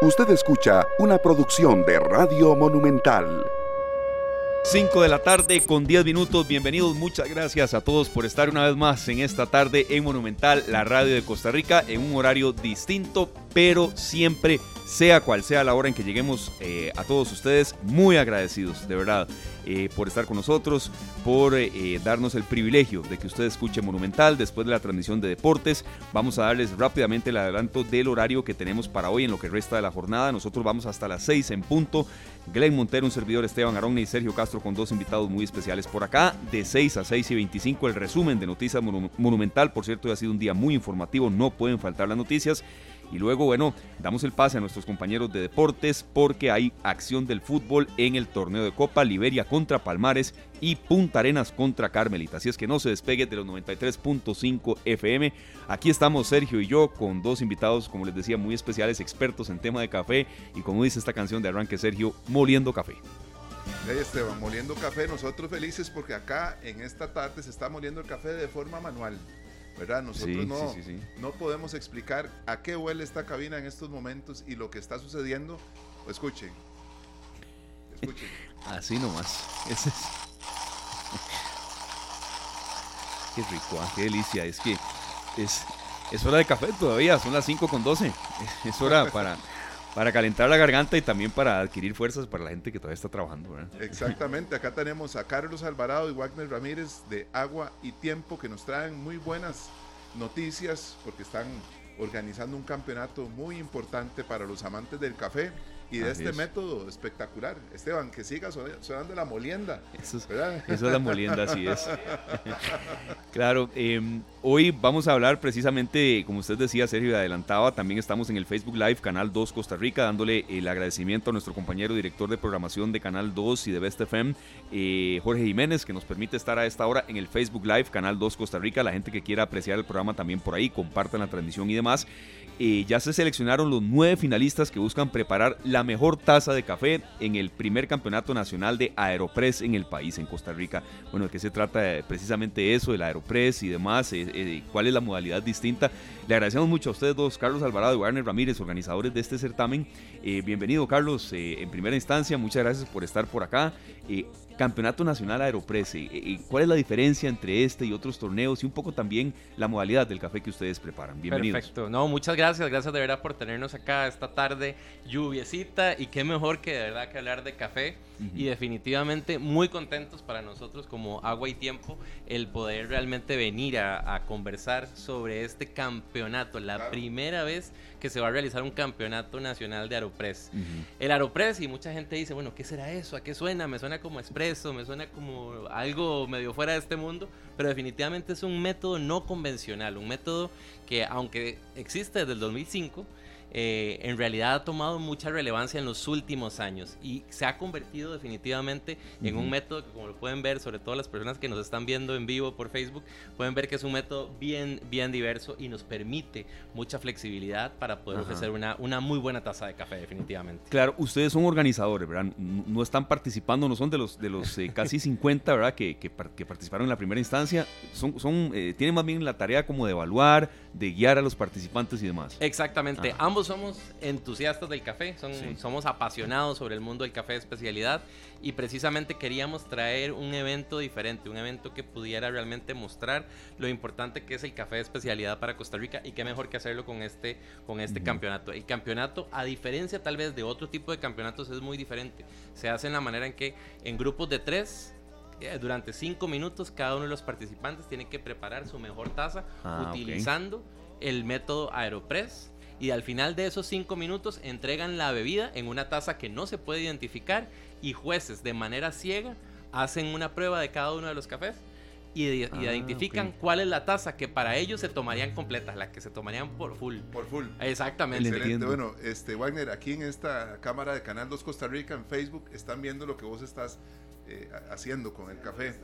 Usted escucha una producción de Radio Monumental. 5 de la tarde con 10 minutos. Bienvenidos, muchas gracias a todos por estar una vez más en esta tarde en Monumental, la radio de Costa Rica, en un horario distinto, pero siempre, sea cual sea la hora en que lleguemos eh, a todos ustedes, muy agradecidos, de verdad. Eh, por estar con nosotros, por eh, darnos el privilegio de que usted escuche Monumental después de la transmisión de deportes. Vamos a darles rápidamente el adelanto del horario que tenemos para hoy en lo que resta de la jornada. Nosotros vamos hasta las 6 en punto. Glenn Montero, un servidor Esteban Aronne y Sergio Castro con dos invitados muy especiales por acá. De 6 a 6 y 25 el resumen de Noticias Monumental. Por cierto, ha sido un día muy informativo, no pueden faltar las noticias. Y luego, bueno, damos el pase a nuestros compañeros de deportes porque hay acción del fútbol en el torneo de Copa Liberia contra Palmares y Punta Arenas contra Carmelita. Así es que no se despegue de los 93.5 FM. Aquí estamos Sergio y yo con dos invitados, como les decía, muy especiales, expertos en tema de café y como dice esta canción de arranque Sergio, moliendo café. Esteban, moliendo café, nosotros felices porque acá en esta tarde se está moliendo el café de forma manual. ¿Verdad? Nosotros no, no podemos explicar a qué huele esta cabina en estos momentos y lo que está sucediendo. Escuchen. Escuchen. Así nomás. Ese es... Qué rico, ah, qué delicia. Es que es, es hora de café todavía, son las 5 con 12. Es hora para para calentar la garganta y también para adquirir fuerzas para la gente que todavía está trabajando. Exactamente, acá tenemos a Carlos Alvarado y Wagner Ramírez de Agua y Tiempo que nos traen muy buenas noticias porque están organizando un campeonato muy importante para los amantes del café y de este método espectacular. Esteban, que siga sonando la molienda. Eso es, eso es la molienda, así es. claro, em, hoy vamos a hablar precisamente, como usted decía, Sergio, adelantaba, también estamos en el Facebook Live, Canal 2 Costa Rica, dándole el agradecimiento a nuestro compañero director de programación de Canal 2 y de Best FM, eh, Jorge Jiménez, que nos permite estar a esta hora en el Facebook Live, Canal 2 Costa Rica. La gente que quiera apreciar el programa también por ahí, compartan la transmisión y demás. Eh, ya se seleccionaron los nueve finalistas que buscan preparar la mejor taza de café en el primer campeonato nacional de Aeropress en el país, en Costa Rica. Bueno, ¿de qué se trata precisamente eso, el Aeropress y demás? Eh, eh, ¿Cuál es la modalidad distinta? Le agradecemos mucho a ustedes dos, Carlos Alvarado y Warner Ramírez, organizadores de este certamen. bienvenido, Carlos, en primera instancia. Muchas gracias por estar por acá. Campeonato Nacional Aeropress, ¿cuál es la diferencia entre este y otros torneos y un poco también la modalidad del café que ustedes preparan? Bienvenidos. Perfecto, no, muchas gracias, gracias de verdad por tenernos acá esta tarde lluviecita y qué mejor que de verdad que hablar de café y definitivamente muy contentos para nosotros como Agua y Tiempo el poder realmente venir a, conversar sobre este campeonato, la primera vez que se va a realizar un campeonato nacional de Aeropress. El Aeropress y mucha gente dice, bueno, ¿qué será eso? ¿A qué suena? Me suena como express eso, me suena como algo medio fuera de este mundo, pero definitivamente es un método no convencional, un método que aunque existe desde el 2005, eh, en realidad ha tomado mucha relevancia en los últimos años y se ha convertido definitivamente en un método que como lo pueden ver, sobre todo las personas que nos están viendo en vivo por Facebook, pueden ver que es un método bien, bien diverso y nos permite mucha flexibilidad para poder ofrecer una, una muy buena taza de café definitivamente. Claro, ustedes son organizadores, ¿verdad? No están participando, no son de los, de los eh, casi 50, ¿verdad? Que, que, participaron en la primera instancia, son, son, eh, tienen más bien la tarea como de evaluar, de guiar a los participantes y demás. Exactamente, ambos somos entusiastas del café, somos apasionados sobre el mundo del café de especialidad y precisamente queríamos traer un evento diferente, un evento que pudiera realmente mostrar lo importante que es el café de especialidad para Costa Rica y qué mejor que hacerlo con este, con este campeonato. El campeonato, a diferencia tal vez de otro tipo de campeonatos, es muy diferente. Se hace en la manera en que en grupos de tres eh, durante cinco minutos cada uno de los participantes tiene que preparar su mejor taza ah, utilizando el método Aeropress y al final de esos cinco minutos entregan la bebida en una taza que no se puede identificar y jueces de manera ciega hacen una prueba de cada uno de los cafés y, ah, identifican cuál es la taza que para ellos se tomarían completas, la que se tomarían por full. Por full. Exactamente. Excelente. Bueno, este Wagner, aquí en esta cámara de Canal 2 Costa Rica en Facebook están viendo lo que vos estás eh, haciendo con el café.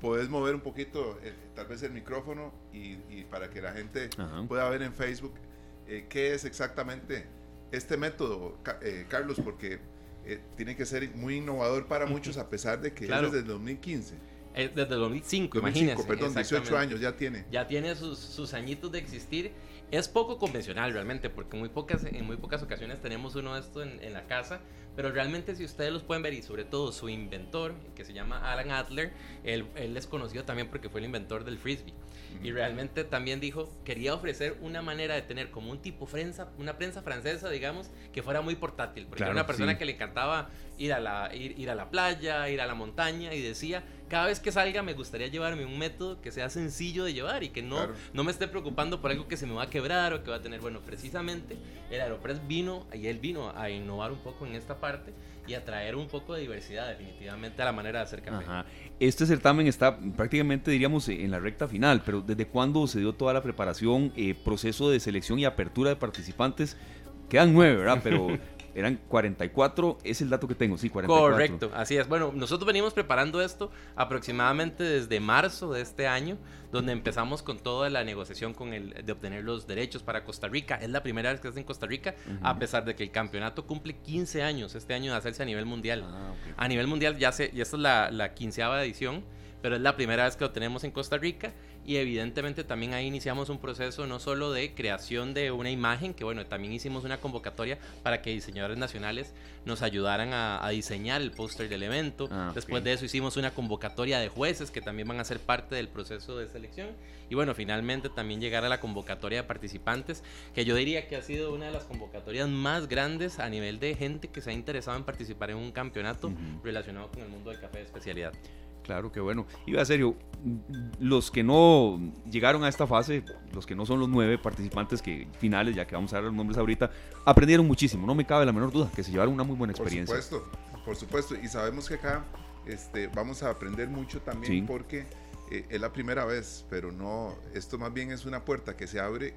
Puedes mover un poquito eh, tal vez el micrófono y, para que la gente pueda ver en Facebook eh, qué es exactamente este método, Carlos, porque tiene que ser muy innovador para muchos a pesar de que es desde el 2015. Eh, desde el 2005, 2005, imagínense. perdón, 18 exactamente. años ya tiene. Ya tiene sus, sus añitos de existir. Es poco convencional realmente, porque muy pocas, en muy pocas ocasiones tenemos uno de estos en, en la casa, pero realmente si ustedes los pueden ver y sobre todo su inventor, que se llama Alan Adler, él, él es conocido también porque fue el inventor del frisbee. Y realmente también dijo, quería ofrecer una manera de tener como un tipo prensa, una prensa francesa, digamos, que fuera muy portátil, porque Claro, era una persona sí. que le encantaba ir a, la, ir, ir a la playa, ir a la montaña, y decía, cada vez que salga me gustaría llevarme un método que sea sencillo de llevar y que no, Claro. no me esté preocupando por algo que se me va a quebrar o que va a tener. Bueno, precisamente el Aeropress vino, y él vino a innovar un poco en esta parte y a traer un poco de diversidad definitivamente a la manera de hacer café. Ajá. Este certamen está prácticamente, diríamos, en la recta final, pero ¿desde cuándo se dio toda la preparación, eh, proceso de selección y apertura de participantes? Quedan nueve, ¿verdad? Pero eran 44, es el dato que tengo, sí, 44. Correcto, así es. Bueno, nosotros venimos preparando esto aproximadamente desde marzo de este año, donde empezamos con toda la negociación con el de obtener los derechos para Costa Rica. Es la primera vez que se hace en Costa Rica, a pesar de que el campeonato cumple 15 años este año de hacerse a nivel mundial. Ah. A nivel mundial ya se, y esta es la, la quinceava edición, pero es la primera vez que lo tenemos en Costa Rica y evidentemente también ahí iniciamos un proceso no solo de creación de una imagen, que bueno, también hicimos una convocatoria para que diseñadores nacionales nos ayudaran a, a diseñar el póster del evento. Ah, Después de eso hicimos una convocatoria de jueces que también van a ser parte del proceso de selección. Y bueno, finalmente también llegar a la convocatoria de participantes, que yo diría que ha sido una de las convocatorias más grandes a nivel de gente que se ha interesado en participar en un campeonato relacionado con el mundo del café de especialidad. Claro que bueno. Iba a serio, los que no llegaron a esta fase, los que no son los nueve participantes que finales, ya que vamos a dar los nombres ahorita, aprendieron muchísimo. No me cabe la menor duda que se llevaron una muy buena Por experiencia. supuesto, por supuesto. Y sabemos que acá este, vamos a aprender mucho también Sí. porque eh, es la primera vez, pero no, esto más bien es una puerta que se abre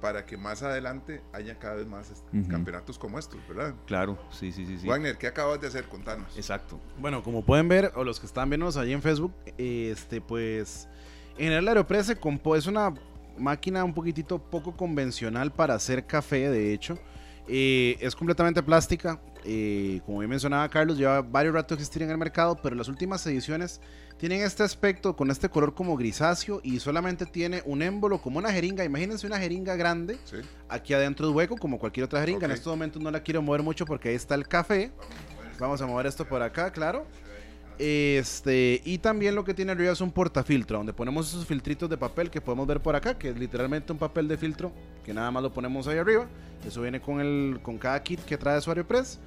para que más adelante haya cada vez más est- Ujú. campeonatos como estos, ¿verdad? Claro, sí, sí, sí. sí. Wagner, ¿qué acabas de hacer? Contanos. Exacto. Bueno, como pueden ver, o los que están viéndonos allí en Facebook, este, pues, en el Aeropress se compo- es una máquina un poquitito poco convencional para hacer café, de hecho. Eh, es completamente plástica. Eh, como bien mencionaba Carlos, lleva varios ratos de existir en el mercado, pero las últimas ediciones tienen este aspecto con este color como grisáceo y solamente tiene un émbolo como una jeringa. Imagínense una jeringa grande ¿Sí? aquí adentro es hueco como cualquier otra jeringa. En Ok. estos momentos no la quiero mover mucho porque ahí está el café. Vamos a mover esto por acá, claro. Este, y también lo que tiene arriba es un portafiltro, donde ponemos esos filtritos de papel que podemos ver por acá, que es literalmente un papel de filtro, que nada más lo ponemos ahí arriba. Eso viene con, el, con cada kit que trae su Aeropress.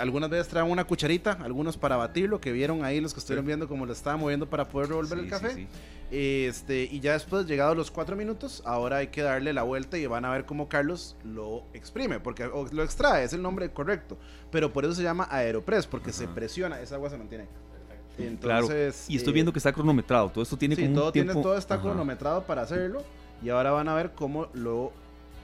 Algunas veces traen una cucharita, algunos para batirlo, que vieron ahí los que estuvieron Sí. viendo cómo lo estaba moviendo para poder revolver Sí, el sí, café. sí. Este, y ya después, llegados los cuatro minutos, ahora hay que darle la vuelta y van a ver cómo Carlos lo exprime, porque o lo extrae, es el nombre correcto. Pero por eso se llama Aeropress, porque se Ajá. presiona, esa agua se mantiene. Claro. Entonces, Y estoy eh, viendo que está cronometrado. Todo esto tiene sí, como todo, un tiene, tiempo... todo está Ajá. cronometrado para hacerlo. Y ahora van a ver cómo lo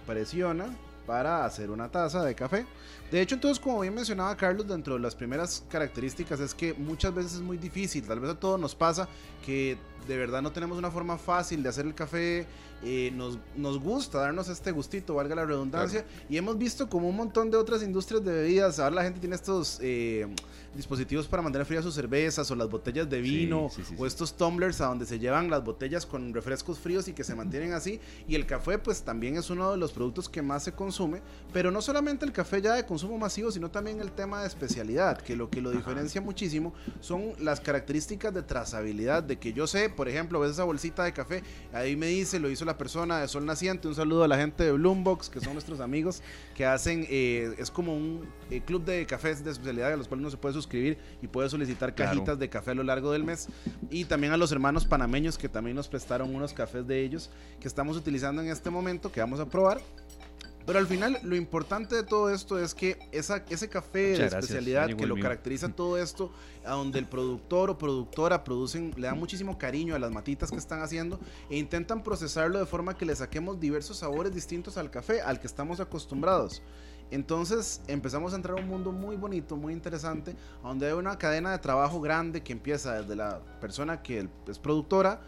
presiona para hacer una taza de café. De hecho, entonces, como bien mencionaba Carlos, dentro de las primeras características es que muchas veces es muy difícil. Tal vez a todos nos pasa que de verdad no tenemos una forma fácil de hacer el café. eh, nos, nos gusta darnos este gustito, valga la redundancia. Y hemos visto como un montón de otras industrias de bebidas. Ahora la gente tiene estos eh, dispositivos para mantener frías sus cervezas o las botellas de vino sí, sí, o estos tumblers a donde se llevan las botellas con refrescos fríos y que se mantienen así. Y el café pues también es uno de los productos que más se consume, pero no solamente el café ya de consumo masivo, sino también el tema de especialidad, que lo que lo diferencia muchísimo son las características de trazabilidad, de que yo sé, por ejemplo, ves esa bolsita de café, ahí me dice, lo hizo la persona de Sol Naciente, un saludo a la gente de Bloombox, que son nuestros amigos, que hacen, eh, es como un eh, club de cafés de especialidad a los cuales uno se puede suscribir y puede solicitar Claro. cajitas de café a lo largo del mes. Y también a los hermanos panameños que también nos prestaron unos cafés de ellos que estamos utilizando en este momento, que vamos a probar. Pero al final lo importante de todo esto es que esa, ese café de gracias, especialidad que lo mío. caracteriza todo esto, a donde el productor o productora producen, le dan muchísimo cariño a las matitas que están haciendo e intentan procesarlo de forma que le saquemos diversos sabores distintos al café al que estamos acostumbrados. Entonces empezamos a entrar a un mundo muy bonito, muy interesante, donde hay una cadena de trabajo grande que empieza desde la persona que es productora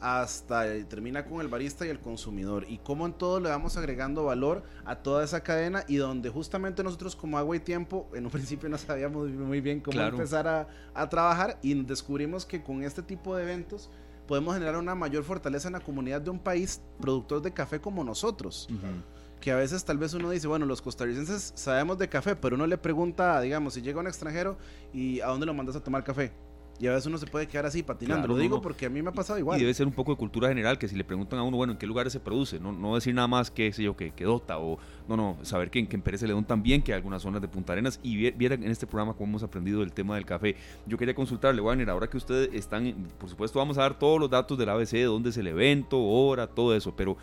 hasta eh, termina con el barista y el consumidor y cómo en todo le vamos agregando valor a toda esa cadena y donde justamente nosotros como agua y tiempo en un principio no sabíamos muy bien cómo Claro. empezar a, a trabajar y descubrimos que con este tipo de eventos podemos generar una mayor fortaleza en la comunidad de un país productor de café como nosotros que a veces tal vez uno dice, bueno, los costarricenses sabemos de café, pero uno le pregunta, digamos, si llega un extranjero y a dónde lo mandas a tomar café. Y a veces uno se puede quedar así patinando. Claro, lo digo no, no. porque a mí me ha pasado igual. Y debe ser un poco de cultura general, que si le preguntan a uno, bueno, ¿en qué lugares se produce? No, no decir nada más que, sé yo, que, que Dota o, no, no, saber que en, que en Pérez Celedón también, que hay algunas zonas de Punta Arenas, y vie- vieran en este programa cómo hemos aprendido el tema del café. Yo quería consultarle, Wagner, ahora que ustedes están, por supuesto vamos a dar todos los datos del ABC, de dónde es el evento, hora, todo eso, pero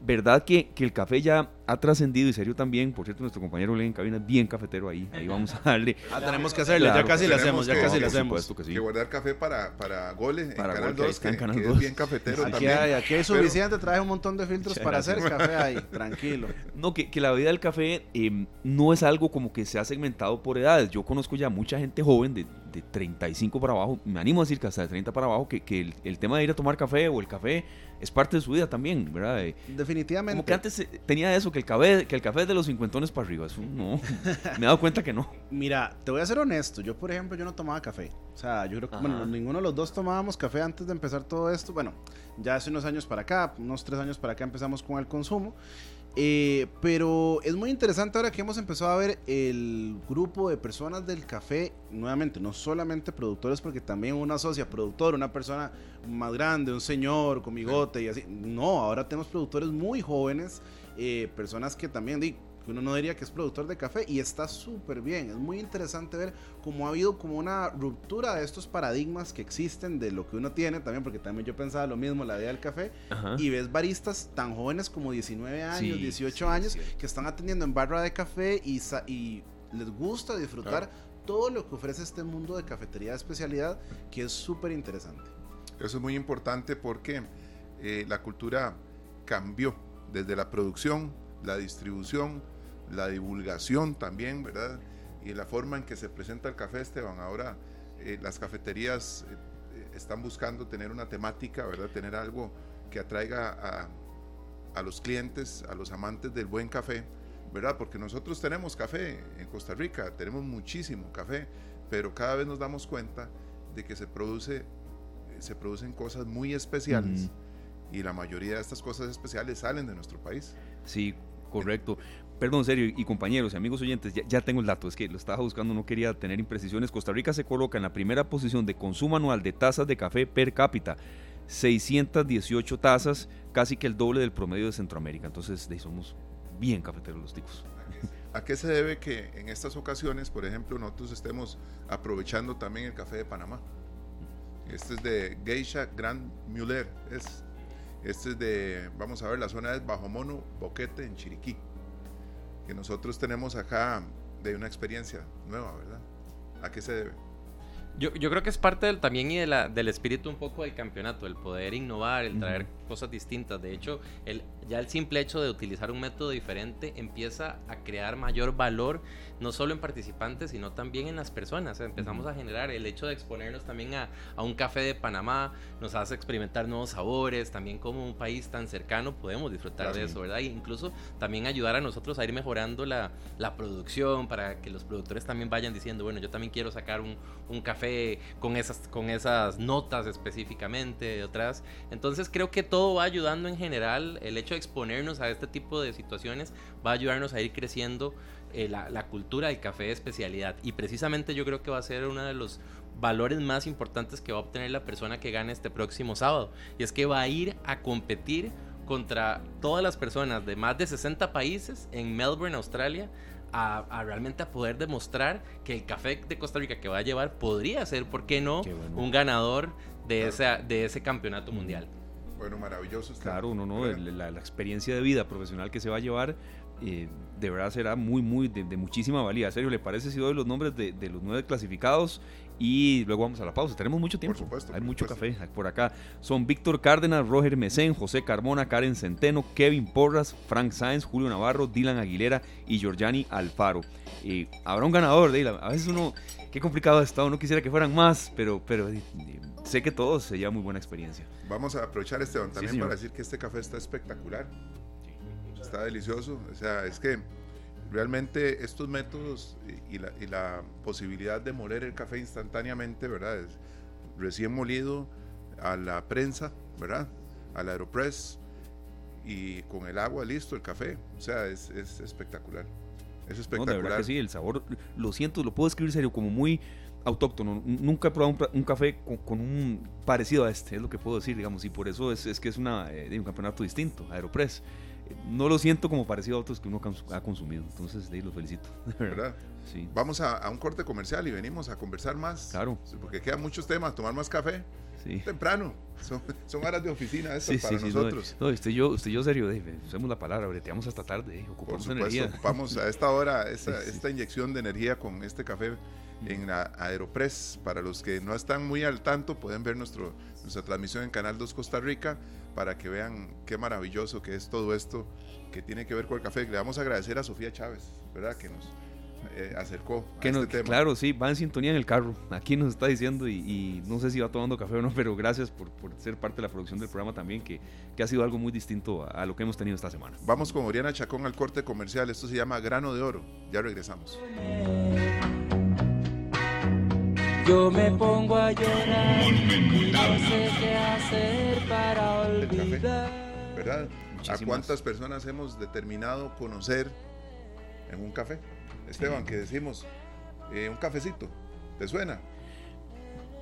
¿verdad que, que el café ya ha trascendido y serio también? Por cierto, nuestro compañero Len en cabina es bien cafetero ahí, ahí vamos a darle. Ah, tenemos que hacerlo, Claro, ya casi lo hacemos, ya que- casi lo hacemos. supuesto que sí. Que guardar café para, para goles Para en Canal Gol, que ahí 2, está en que, Canal que 2. es bien cafetero Aquí también. hay, aquí hay Pero- suficiente, traje un montón de filtros para hacer café ahí, tranquilo. No, que, que la vida del café eh, no es algo como que se ha segmentado por edades. Yo conozco ya mucha gente joven de, de 35 para abajo, me animo a decir que hasta de 30 para abajo, que, que el, el tema de ir a tomar café o el café es parte de su vida también, ¿verdad? Definitivamente. como que antes eh, tenía eso, que el café, que el café es de los cincuentones para arriba. Eso no, me he dado cuenta que no. Mira, te voy a ser honesto. Yo, por ejemplo, yo no tomaba café. O sea, yo creo que, bueno, ninguno de los dos tomábamos café antes de empezar todo esto. Bueno, ya hace unos años para acá, unos tres años para acá empezamos con el consumo. Eh, pero es muy interesante ahora que hemos empezado a ver el grupo de personas del café, nuevamente, no solamente productores, porque también uno asocia productor, una persona más grande, un señor con bigote y así. No, ahora tenemos productores muy jóvenes, eh, personas que también, que uno no diría que es productor de café y está súper bien. Es muy interesante ver cómo ha habido como una ruptura de estos paradigmas que existen de lo que uno tiene también, porque también yo pensaba lo mismo, la idea del café, Ajá. y ves baristas tan jóvenes como 19 años, Sí, 18 sí, años, sí. que están atendiendo en barra de café y, sa- y les gusta disfrutar todo lo que ofrece este mundo de cafetería de especialidad, que es súper interesante. Eso es muy importante porque eh, la cultura cambió desde la producción, la distribución, la divulgación también, ¿verdad? Y la forma en que se presenta el café, Esteban. Ahora eh, las cafeterías eh, están buscando tener una temática, ¿verdad? Tener algo que atraiga a, a los clientes, a los amantes del buen café, ¿verdad? Porque nosotros tenemos café en Costa Rica, tenemos muchísimo café, pero cada vez nos damos cuenta de que se produce se producen cosas muy especiales y la mayoría de estas cosas especiales salen de nuestro país. Sí, correcto. Perdón, serio, y compañeros y amigos oyentes, ya, tengo el dato, es que lo estaba buscando, no quería tener imprecisiones. Costa Rica se coloca en la primera posición de consumo anual de tazas de café per cápita, 618 tazas, casi que el doble del promedio de Centroamérica. Entonces, somos bien cafeteros los ticos. ¿A qué se debe que en estas ocasiones, por ejemplo, nosotros estemos aprovechando también el café de Panamá? Este es de Geisha Grand Muller. Es, este es de, vamos a ver, la zona es Bajo Mono, Boquete, en Chiriquí. Que nosotros tenemos acá de una experiencia nueva, ¿verdad? ¿A qué se debe? Yo, yo creo que es parte del, también y de la- del espíritu un poco del campeonato, el poder innovar, el traer cosas distintas. De hecho, el, ya el simple hecho de utilizar un método diferente empieza a crear mayor valor, no solo en participantes, sino también en las personas. Empezamos a generar el hecho de exponernos también a, a un café de Panamá, nos hace experimentar nuevos sabores, también como un país tan cercano podemos disfrutar de Claro. eso, ¿verdad? E incluso también ayudar a nosotros a ir mejorando la, la producción para que los productores también vayan diciendo, bueno, yo también quiero sacar un, un café con esas, con esas notas específicamente de otras. Entonces creo que todo va ayudando en general, el hecho de exponernos a este tipo de situaciones va a ayudarnos a ir creciendo eh, la, la cultura del café de especialidad. Y precisamente yo creo que va a ser uno de los valores más importantes que va a obtener la persona que gane este próximo sábado. Y es que va a ir a competir contra todas las personas de más de 60 países en Melbourne, Australia, a, a realmente a poder demostrar que el café de Costa Rica que va a llevar podría ser, ¿por qué no?, Qué bueno. un ganador de, Claro. esa, de ese campeonato mundial. Bueno, maravilloso. Esteban. Claro, no, no, la, la experiencia de vida profesional que se va a llevar eh, de verdad será muy, muy de, de muchísima valía. Serio, ¿le parece si doy los nombres de, de los nueve clasificados? Y luego vamos a la pausa. Tenemos mucho tiempo. supuesto, Hay por mucho supuesto. café por acá. Son Víctor Cárdenas, Roger Mesén, José Carmona, Karen Centeno, Kevin Porras, Frank Sáenz, Julio Navarro, Dylan Aguilera y Giorgiani Alfaro. Y habrá un ganador, de a veces uno, qué complicado está, uno quisiera que fueran más, pero, pero eh, sé que todos se lleva muy buena experiencia. Vamos a aprovechar Esteban también para decir que este café está espectacular. Está delicioso. O sea, es que realmente estos métodos y, y la, y la posibilidad de moler el café instantáneamente, ¿verdad? Es recién molido a la prensa, ¿verdad? Al aeropress y con el agua listo, el café. O sea, es, es espectacular. Es No, de espectacular. verdad que sí, el sabor, lo siento, lo puedo describir serio, como muy autóctono. Nunca he probado un, café con, con un parecido a este, es lo que puedo decir, digamos, y por eso es, es que es una, eh, un campeonato distinto, Aeropress. No lo siento como parecido a otros que uno ha consumido, entonces de ahí los felicito. Vamos a, a un corte comercial y venimos a conversar más. Claro. Porque quedan muchos temas, tomar más café Sí. temprano. Son, son horas de oficina estas Sí, para sí, sí, no, nosotros. No, usted yo, usted yo serio, de, usemos la palabra, breteamos hasta tarde, eh, Por supuesto, energía. ocupamos a esta hora esta, inyección de energía con este café en la Aeropress. Para los que no están muy al tanto, pueden ver nuestro, nuestra transmisión en Canal 2 Costa Rica para que vean qué maravilloso que es todo esto que tiene que ver con el café. Le vamos a agradecer a Sofía Chávez, ¿verdad? Que nos eh, acercó a Que este tema. claro, sí, va en sintonía en el carro. Aquí nos está diciendo y, y no sé si va tomando café o no, pero gracias por, por ser parte de la producción del programa también, que, que ha sido algo muy distinto a, a lo que hemos tenido esta semana. Vamos con Oriana Chacón al corte comercial. Esto se llama Grano de Oro. Ya regresamos. Yo me pongo a llorar y no sé qué hacer para café. olvidar. ¿Verdad? ¿A Muchísimas. cuántas personas hemos determinado conocer en un café? Esteban, que decimos, eh, un cafecito, ¿te suena?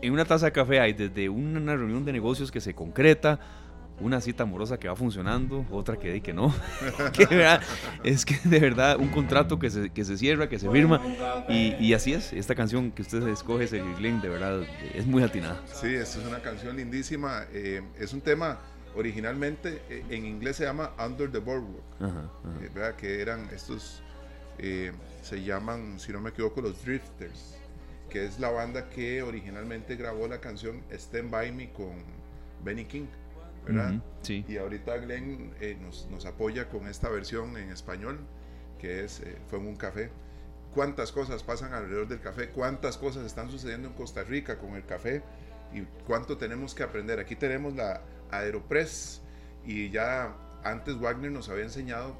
En una taza de café hay desde una reunión de negocios que se concreta, una cita amorosa que va funcionando, otra que di que no. Que, ¿verdad? es que de verdad un contrato que se, que se cierra, que se firma, y, y así es. Esta canción que usted escoge, Sergio Glenn, de verdad es muy atinada. Sí, esta es una canción lindísima. eh, es un tema, originalmente eh, en inglés se llama Under the Boardwalk, Ajá, ajá. eh, ¿verdad? Que eran estos, eh, se llaman, si no me equivoco, los Drifters, que es la banda que originalmente grabó la canción Stand By Me con Benny King, ¿verdad? Ujú, Sí. Y ahorita Glenn eh, nos, nos apoya con esta versión en español, que es eh, Fue en un café. ¿Cuántas cosas pasan alrededor del café? ¿Cuántas cosas están sucediendo en Costa Rica con el café? ¿Y cuánto tenemos que aprender? Aquí tenemos la Aeropress y ya antes Wagner nos había enseñado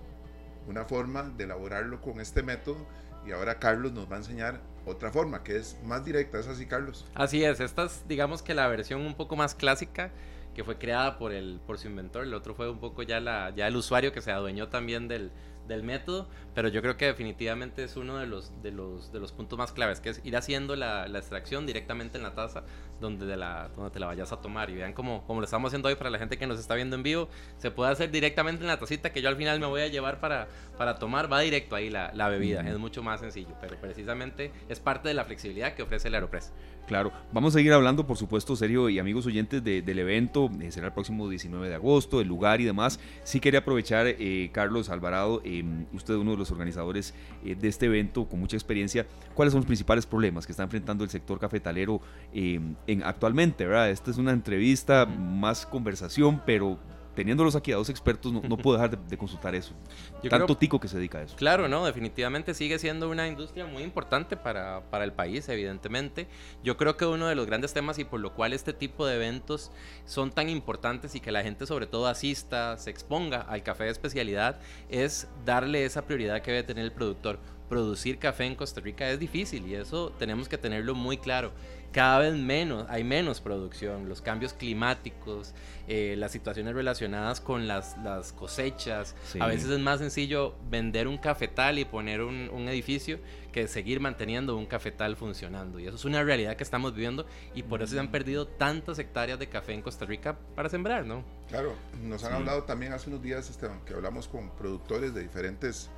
una forma de elaborarlo con este método y ahora Carlos nos va a enseñar otra forma que es más directa. ¿Es así, Carlos? Así es, esta es digamos que la versión un poco más clásica que fue creada por, el, por su inventor, el otro fue un poco ya, la, ya el usuario que se adueñó también del, del método, pero yo creo que definitivamente es uno de los, de los, de los puntos más claves, que es ir haciendo la, la extracción directamente en la taza donde, de la, donde te la vayas a tomar. Y vean cómo, como lo estamos haciendo hoy para la gente que nos está viendo en vivo, se puede hacer directamente en la tacita que yo al final me voy a llevar para, para tomar, va directo ahí la, la bebida, es mucho más sencillo, pero precisamente es parte de la flexibilidad que ofrece el Aeropress. Claro, vamos a seguir hablando, por supuesto, serio y amigos oyentes de- del evento. eh, será el próximo 19 de agosto, el lugar y demás. Sí quería aprovechar, eh, Carlos Alvarado, eh, usted uno de los organizadores eh, de este evento con mucha experiencia. ¿Cuáles son los principales problemas que está enfrentando el sector cafetalero eh, en, actualmente? ¿verdad? Esta es una entrevista, más conversación, pero teniéndolos aquí a dos expertos, no, no puedo dejar de, de consultar eso. Yo Tanto creo- tico que se dedica a eso. Claro, no, definitivamente sigue siendo una industria muy importante para, para el país, evidentemente. Yo creo que uno de los grandes temas y por lo cual este tipo de eventos son tan importantes y que la gente sobre todo asista, se exponga al café de especialidad, es darle esa prioridad que debe tener el productor. Producir café en Costa Rica es difícil y eso tenemos que tenerlo muy claro. Cada vez menos, hay menos producción, los cambios climáticos, eh, las situaciones relacionadas con las, las cosechas. Sí. A veces es más sencillo vender un cafetal y poner un, un edificio que seguir manteniendo un cafetal funcionando. Y eso es una realidad que estamos viviendo y por eso se han perdido tantas hectáreas de café en Costa Rica para sembrar, ¿no? Claro, nos han Sí. hablado también hace unos días, Esteban, que hablamos con productores de diferentes,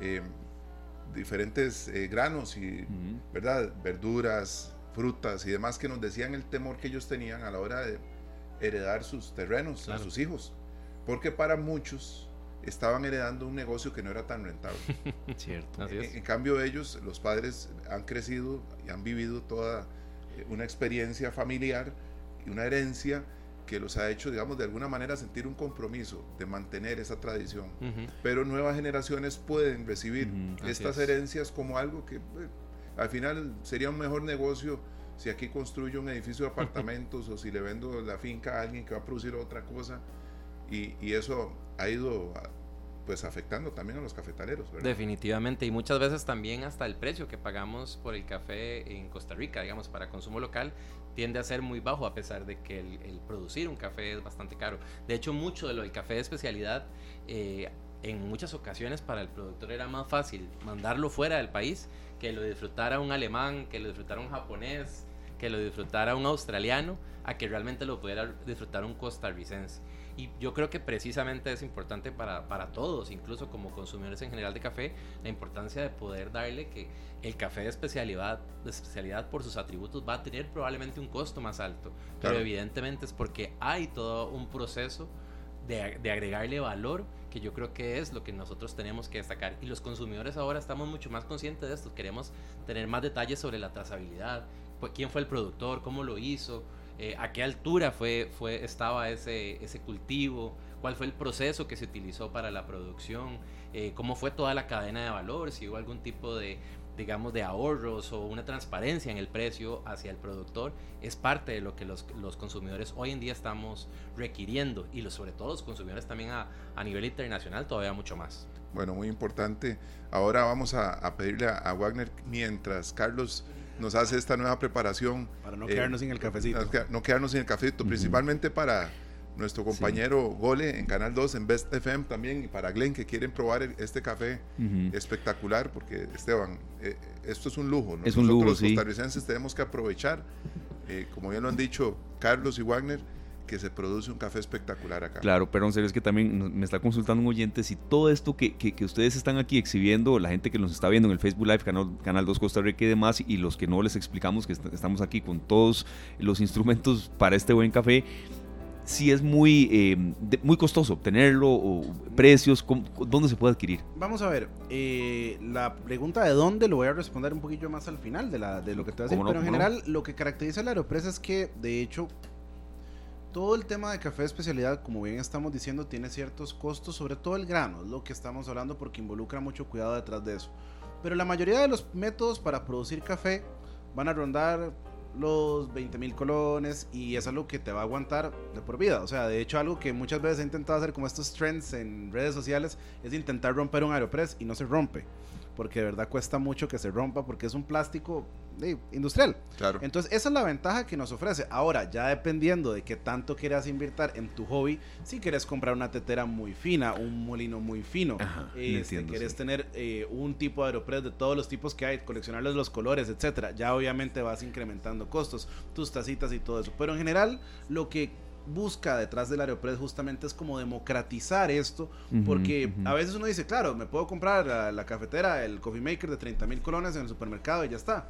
eh, diferentes eh, granos y. ¿verdad? Verduras, frutas y demás que nos decían el temor que ellos tenían a la hora de heredar sus terrenos Claro. a sus hijos. Porque para muchos estaban heredando un negocio que no era tan rentable. Cierto. Así es. En, en cambio ellos, los padres, han crecido y han vivido toda eh, una experiencia familiar y una herencia que los ha hecho, digamos, de alguna manera sentir un compromiso de mantener esa tradición. Ujú. Pero nuevas generaciones pueden recibir Ujú, así estas es. herencias como algo que eh, al final sería un mejor negocio si aquí construyo un edificio de apartamentos o si le vendo la finca a alguien que va a producir otra cosa. Y, y eso ha ido pues afectando también a los cafetaleros. ¿verdad? Definitivamente, y muchas veces también hasta el precio que pagamos por el café en Costa Rica, digamos, para consumo local, tiende a ser muy bajo a pesar de que el, producir un café es bastante caro. De hecho, mucho de lo del café de especialidad, eh, en muchas ocasiones para el productor era más fácil mandarlo fuera del país que lo disfrutara un alemán, que lo disfrutara un japonés, que lo disfrutara un australiano, a que realmente lo pudiera disfrutar un costarricense. Y yo creo que precisamente es importante para, para, todos, incluso como consumidores en general de café, la importancia de poder darle que el café de especialidad, de especialidad por sus atributos va a tener probablemente un costo más alto. Claro. Pero evidentemente es porque hay todo un proceso de, de, agregarle valor que yo creo que es lo que nosotros tenemos que destacar. Y los consumidores ahora estamos mucho más conscientes de esto. Queremos tener más detalles sobre la trazabilidad, quién fue el productor, cómo lo hizo, eh, a qué altura fue, fue, estaba ese, ese cultivo, cuál fue el proceso que se utilizó para la producción, eh, cómo fue toda la cadena de valor, si hubo algún tipo de, digamos, de ahorros o una transparencia en el precio hacia el productor, es parte de lo que los, los consumidores hoy en día estamos requiriendo y los, sobre todo los consumidores también a, a nivel internacional todavía mucho más. Bueno, muy importante. Ahora vamos a, a pedirle a, a Wagner, mientras Carlos nos hace esta nueva preparación. Para no quedarnos eh, sin el cafecito. No quedarnos sin el cafecito, uh -huh. principalmente para nuestro compañero sí. Gole en Canal 2, en Best FM también, y para Glenn que quieren probar este café uh -huh. espectacular, porque Esteban, eh, esto es un lujo. Es un lujo, los sí. costarricenses tenemos que aprovechar, eh, como ya lo han dicho Carlos y Wagner, que se produce un café espectacular acá. Claro, pero en serio es que también me está consultando un oyente si todo esto que, que, que, ustedes están aquí exhibiendo, la gente que nos está viendo en el Facebook Live, Canal, Canal 2 Costa Rica y demás, y los que no les explicamos que est estamos aquí con todos los instrumentos para este buen café, si es muy, eh, de, muy costoso obtenerlo, o precios, ¿cómo, ¿dónde se puede adquirir? Vamos a ver, eh, la pregunta de dónde lo voy a responder un poquillo más al final de, la, de lo que te voy a decir, no, pero en general no? lo que caracteriza el Aeropress es que de hecho todo el tema de café especialidad, como bien estamos diciendo, tiene ciertos costos, sobre todo el grano, es lo que estamos hablando porque involucra mucho cuidado detrás de eso. Pero la mayoría de los métodos para producir café van a rondar los 20 mil colones y es algo que te va a aguantar de por vida. O sea, de hecho, algo que muchas veces he intentado hacer como estos trends en redes sociales es intentar romper un Aeropress y no se rompe porque de verdad cuesta mucho que se rompa porque es un plástico eh, industrial. Claro. Entonces, esa es la ventaja que nos ofrece. Ahora, ya dependiendo de qué tanto quieras invertir en tu hobby, si quieres comprar una tetera muy fina, un molino muy fino, Ajá, este, entiendo, quieres sí. tener eh, un tipo de Aeropress de todos los tipos que hay, coleccionarles los colores, etcétera, ya obviamente vas incrementando costos, tus tacitas y todo eso. Pero en general, lo que busca detrás del Aeropress justamente es como democratizar esto, porque uh -huh, uh -huh. a veces uno dice, claro, me puedo comprar la, la cafetera, el coffee maker de 30 mil colones en el supermercado y ya está.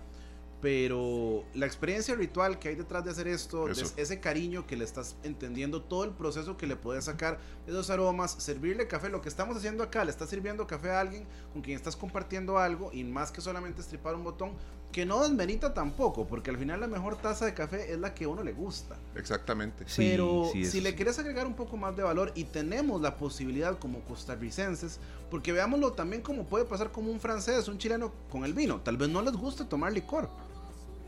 Pero la experiencia ritual que hay detrás de hacer esto, de ese cariño que le estás entendiendo, todo el proceso que le puedes sacar, esos aromas, servirle café, lo que estamos haciendo acá, le estás sirviendo café a alguien con quien estás compartiendo algo y más que solamente estripar un botón, que no desmerita tampoco, porque al final la mejor taza de café es la que a uno le gusta. Exactamente. Pero sí, sí, si le quieres agregar un poco más de valor y tenemos la posibilidad como costarricenses, porque veámoslo también como puede pasar como un francés, un chileno con el vino, tal vez no les guste tomar licor,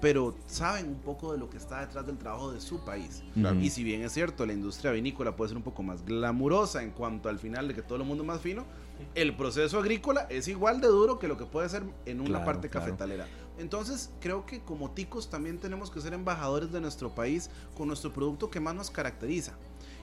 pero saben un poco de lo que está detrás del trabajo de su país. Claro. Y si bien es cierto, la industria vinícola puede ser un poco más glamurosa en cuanto al final de que todo el mundo es más fino, el proceso agrícola es igual de duro que lo que puede ser en una claro, parte cafetalera. Claro. Entonces, creo que como ticos también tenemos que ser embajadores de nuestro país con nuestro producto que más nos caracteriza.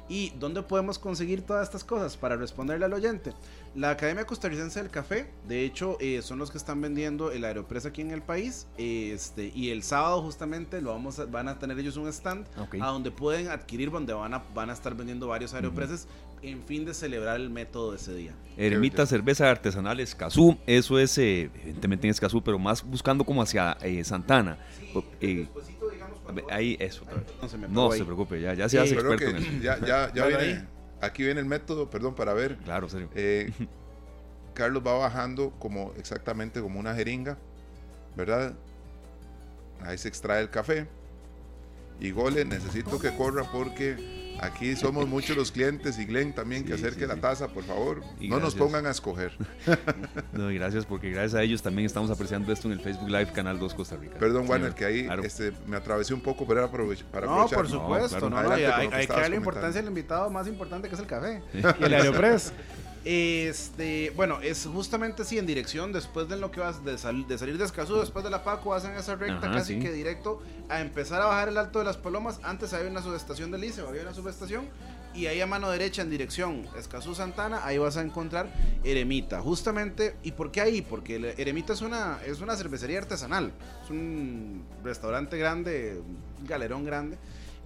¿Y dónde podemos conseguir todas estas cosas? Para responderle al oyente. La Academia Costarricense del Café, de hecho, eh, son los que están vendiendo el Aeropress aquí en el país. Este, y el sábado justamente lo vamos a, van a tener ellos un stand okay. a donde pueden adquirir, donde van a, van a estar vendiendo varios Aeropresses. Uh -huh en fin de celebrar el método de ese día. Ermita Cerveza Artesanal Escazú, eso es eh, evidentemente en Escazú, pero más buscando como hacia eh, Santana. Sí, digamos, ahí eso. no se, no se preocupe, ya, ya se hace experto en eso. Ya, ya, ya viene, aquí viene el método, perdón, para ver. Claro, serio. Eh, Carlos va bajando como exactamente como una jeringa, ¿verdad? Ahí se extrae el café. Y Gole, necesito que corra porque Aquí somos muchos los clientes y Glenn también que Sí, acerque sí, la taza, por favor. Y no nos pongan a escoger. No, y gracias porque gracias a ellos también estamos apreciando esto en el Facebook Live Canal 2 Costa Rica. Perdón, Warner, que ahí claro. este, me atravesé un poco, pero era aprove- para No, aprovechar. por supuesto, claro. no, hay, hay que darle importancia al invitado más importante que es el café y el Aeropress. Este, bueno, es justamente así en dirección después de lo que vas de, sal- de salir de Escazú, después de la Paco, hacen esa recta Ajá, casi sí. que directo a empezar a bajar el Alto de las Palomas. Antes había una subestación del Liceo, había una subestación y ahí a mano derecha en dirección Escazú Santana, ahí vas a encontrar Eremita. Justamente, ¿y por qué ahí? Porque Eremita es una es una cervecería artesanal, es un restaurante grande, un galerón grande.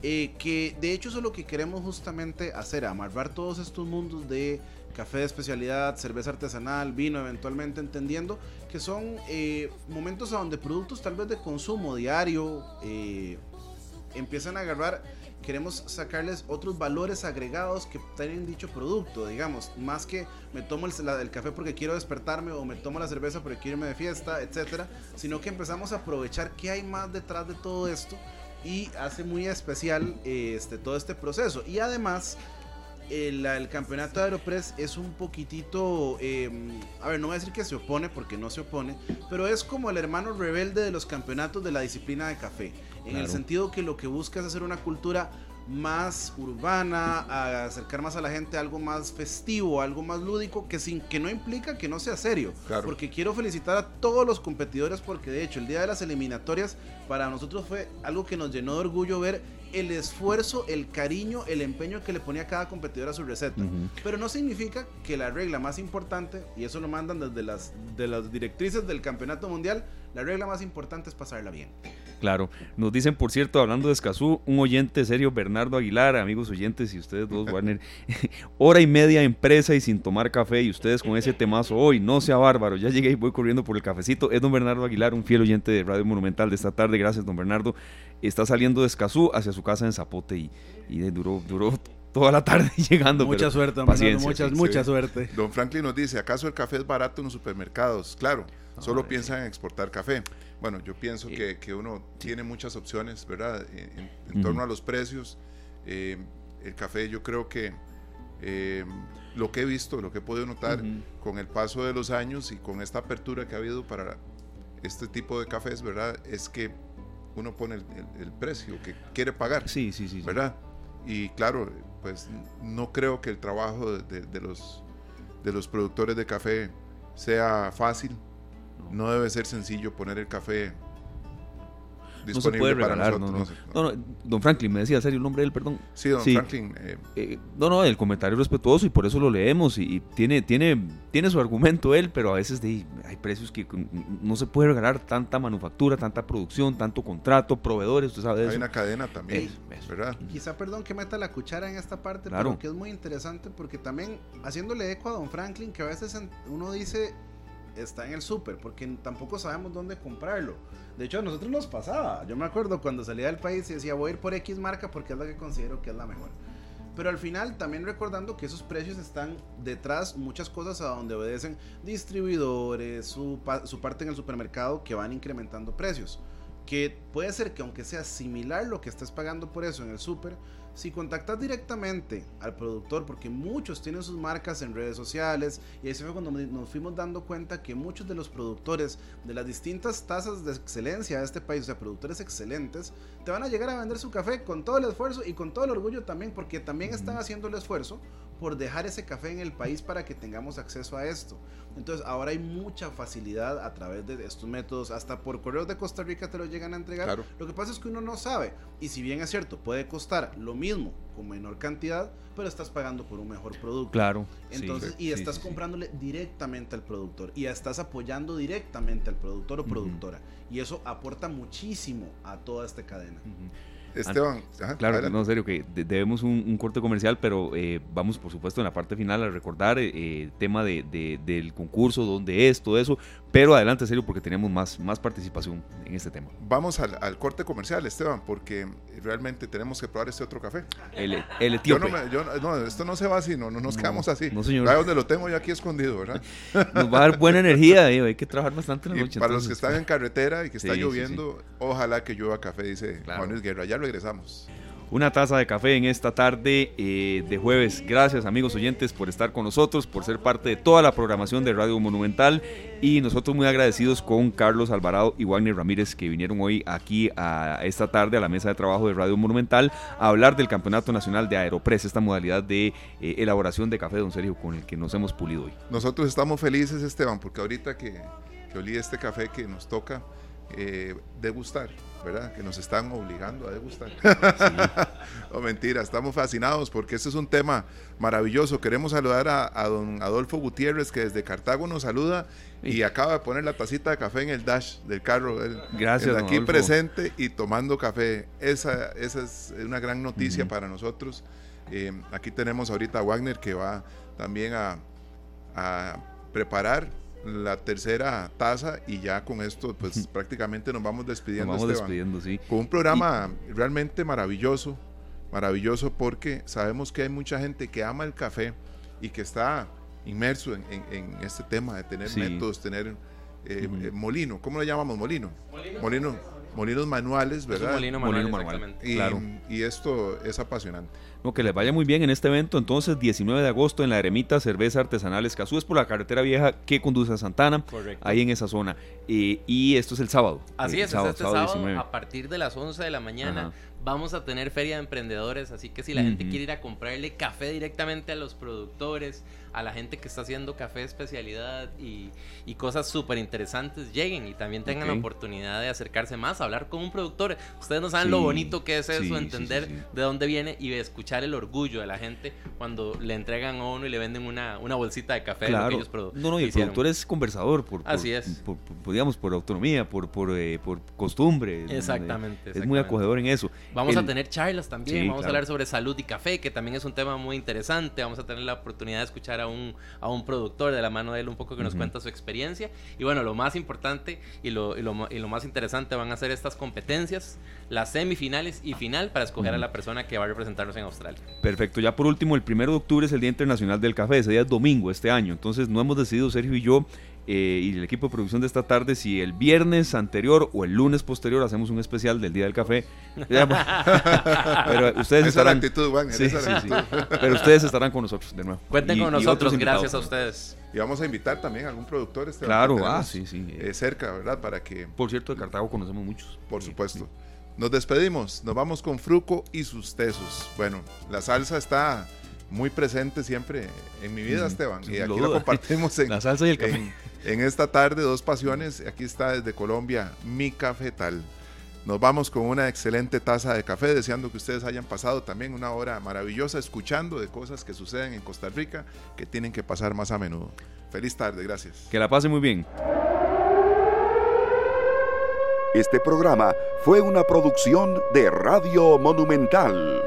eh, que de hecho eso es lo que queremos justamente hacer, amarrar todos estos mundos de café de especialidad, cerveza artesanal, vino eventualmente, entendiendo que son eh, momentos a donde productos tal vez de consumo diario eh, empiezan a agarrar, queremos sacarles otros valores agregados que tienen dicho producto, digamos, más que me tomo el, café porque quiero despertarme o me tomo la cerveza porque quiero irme de fiesta, etcétera, sino que empezamos a aprovechar qué hay más detrás de todo esto y hace muy especial eh, este, todo este proceso. Y además, el, el campeonato de Aeropress es un poquitito, eh, a ver, no voy a decir que se opone porque no se opone, pero es como el hermano rebelde de los campeonatos de la disciplina de café, en el sentido que lo que busca es hacer una cultura más urbana, a acercar más a la gente a algo más festivo, algo más lúdico, que sin que no implica que no sea serio. Claro. Porque quiero felicitar a todos los competidores porque de hecho el día de las eliminatorias para nosotros fue algo que nos llenó de orgullo ver el esfuerzo, el cariño, el empeño que le ponía cada competidor a su receta. Ujú. Pero no significa que la regla más importante, y eso lo mandan desde las, de las directrices del campeonato mundial, la regla más importante es pasarla bien. Claro, nos dicen, por cierto, hablando de Escazú, un oyente serio, Bernardo Aguilar, amigos oyentes y ustedes dos, Warner, hora y media en presa y sin tomar café y ustedes con ese temazo hoy, no sea bárbaro, ya llegué y voy corriendo por el cafecito. Es don Bernardo Aguilar, un fiel oyente de Radio Monumental de esta tarde, gracias don Bernardo. Está saliendo de Escazú hacia su casa en Zapote y, y de- duró, duró toda la tarde llegando. mucha suerte, don Bernardo, paciencia, mucha, sí, mucha sí. suerte. Don Franklin nos dice, ¿acaso el café es barato en los supermercados? Claro, solo piensan en exportar café. Bueno, yo pienso que, que uno tiene muchas opciones, ¿verdad? En, torno a los precios. Eh, el café yo creo que eh, lo que he visto, lo que he podido notar con el paso de los años y con esta apertura que ha habido para este tipo de cafés, ¿verdad? Es que uno pone el, el- el precio que quiere pagar. Sí, sí, sí. sí. ¿verdad? Y claro, pues no creo que el trabajo de, de- de los, de los productores de café sea fácil. No debe ser sencillo poner el café No se disponible puede para regalar, no, nosotros. no. No, no, don Franklin, me decía serio el nombre de él, perdón. Sí, don Sí. Franklin, eh, Eh, no, no, el comentario respetuoso y por eso lo leemos y, y tiene, tiene, tiene su argumento él, pero a veces de, hay precios que no se puede regalar tanta manufactura, tanta producción, tanto contrato, proveedores, usted sabe de hay eso. una cadena también, eso. ¿verdad? Quizá, perdón, que meta la cuchara en esta parte, Claro. pero que es muy interesante porque también haciéndole eco a Don Franklin, que a veces uno dice está en el súper, porque tampoco sabemos dónde comprarlo. De hecho, a nosotros nos pasaba. Yo me acuerdo cuando salía del país y decía, voy a ir por X marca porque es la que considero que es la mejor. Pero al final también recordando que esos precios están detrás muchas cosas a donde obedecen distribuidores, su, su parte en el supermercado que van incrementando precios. Que puede ser que aunque sea similar lo que estés pagando por eso en el super, si contactas directamente al productor, porque muchos tienen sus marcas en redes sociales, y ahí se fue cuando nos nos fuimos dando cuenta que muchos de los productores de las distintas tasas de excelencia de este país, o sea, productores excelentes, te van a llegar a vender su café con todo el esfuerzo y con todo el orgullo también, porque también están haciendo el esfuerzo por dejar ese café en el país para que tengamos acceso a esto. Entonces ahora hay mucha facilidad a través de estos métodos, hasta por correos de Costa Rica te lo llegan a entregar. Claro. Lo que pasa es que uno no sabe, y si bien es cierto, puede costar lo mismo con menor cantidad, pero estás pagando por un mejor producto. Claro. Entonces, sí, y estás sí, sí. comprándole directamente al productor y estás apoyando directamente al productor o productora. Y eso aporta muchísimo a toda esta cadena. Esteban, ajá, Claro, adelante. no, en serio, que de- debemos un, un corte comercial, pero eh, vamos, por supuesto, en la parte final a recordar eh, el tema de, de- del concurso, dónde es, todo eso. Pero adelante, serio, porque tenemos más, más participación en este tema. Vamos al, al corte comercial, Esteban, porque realmente tenemos que probar este otro café. El, el Yo no, me- yo no- esto no se va así, no, no nos No, quedamos así. no, señor. Vea donde lo tengo yo aquí escondido, ¿verdad? nos va a dar buena energía, eh, hay que trabajar bastante en la Y noche. para los que están en carretera y que está Sí, sí, lloviendo, ojalá que llueva café, dice Claro. Juan Luis Guerra. Ya regresamos. Una taza de café en esta tarde eh, de jueves. Gracias amigos oyentes por estar con nosotros, por ser parte de toda la programación de Radio Monumental y nosotros muy agradecidos con Carlos Alvarado y Wagner Ramírez que vinieron hoy aquí a esta tarde a la mesa de trabajo de Radio Monumental a hablar del Campeonato Nacional de Aeropress, esta modalidad de eh, elaboración de café, don Sergio, con el que nos hemos pulido hoy. Nosotros estamos felices, Esteban, porque ahorita que, que olí este café que nos toca eh, degustar, ¿verdad? Que nos están obligando a degustar. no, mentira, estamos fascinados porque este es un tema maravilloso. Queremos saludar a, don Adolfo Gutiérrez, que desde Cartago nos saluda y acaba de poner la tacita de café en el dash del carro. Gracias. aquí presente y tomando café. Esa, esa es una gran noticia para nosotros. Eh, aquí tenemos ahorita a Wagner que va también a, a preparar la tercera taza y ya con esto pues prácticamente nos vamos despidiendo. Nos vamos despidiendo, sí. Con un programa realmente maravilloso, maravilloso porque sabemos que hay mucha gente que ama el café y que está inmerso en, este tema de tener métodos, tener eh, eh, molino, ¿cómo le llamamos molino? Molino. molinos manuales, ¿verdad? molino manual, y, claro. y esto es apasionante que les vaya muy bien en este evento. Entonces, 19 de agosto en la Eremita Cerveza Artesanal Escazú, es por la carretera vieja que conduce a Santana, ahí en esa zona. Eh, y esto es el sábado. Así es, este sábado, a partir de las 11 de la mañana. Vamos a tener feria de emprendedores, así que si la gente quiere ir a comprarle café directamente a los productores, a la gente que está haciendo café de especialidad y, y cosas súper interesantes, lleguen y también tengan la oportunidad de acercarse más, a hablar con un productor. Ustedes no saben lo bonito que es eso, entender de dónde viene y escuchar el orgullo de la gente cuando le entregan a uno y le venden una, una bolsita de café. Claro. De lo que no, no, y el productor es conversador, por, Así es. Por, digamos, por autonomía, por, por, eh, por costumbre. Exactamente, Es muy acogedor en eso. Vamos a tener charlas también, vamos a hablar sobre salud y café, que también es un tema muy interesante. Vamos a tener la oportunidad de escuchar a un, a un productor de la mano de él un poco que nos cuenta su experiencia. Y bueno, lo más importante y lo, y lo, y lo, más interesante van a ser estas competencias, las semifinales y final para escoger a la persona que va a representarnos en Australia. Perfecto, ya por último, el primero de octubre es el Día Internacional del Café, ese día es domingo este año, entonces no hemos decidido Sergio y yo eh, y el equipo de producción de esta tarde si el viernes anterior o el lunes posterior hacemos un especial del Día del Café. Pero ustedes estarán. Pero ustedes estarán con nosotros de nuevo. Cuenten con nosotros, gracias a ustedes. Y vamos a invitar también a algún productor este Claro, ah, sí, sí. Eh, cerca, ¿verdad? Para que. Por cierto, de Cartago conocemos muchos. Por supuesto. Nos despedimos, nos vamos con Fruco y sus tesos. Bueno, la salsa está muy presente siempre en mi vida, Esteban. y aquí lo, compartimos en, la salsa y el café. En esta tarde, dos pasiones. Aquí está desde Colombia mi cafetal. Nos vamos con una excelente taza de café, deseando que ustedes hayan pasado también una hora maravillosa escuchando de cosas que suceden en Costa Rica que tienen que pasar más a menudo. Feliz tarde, gracias. Que la pase muy bien. Este programa fue una producción de Radio Monumental.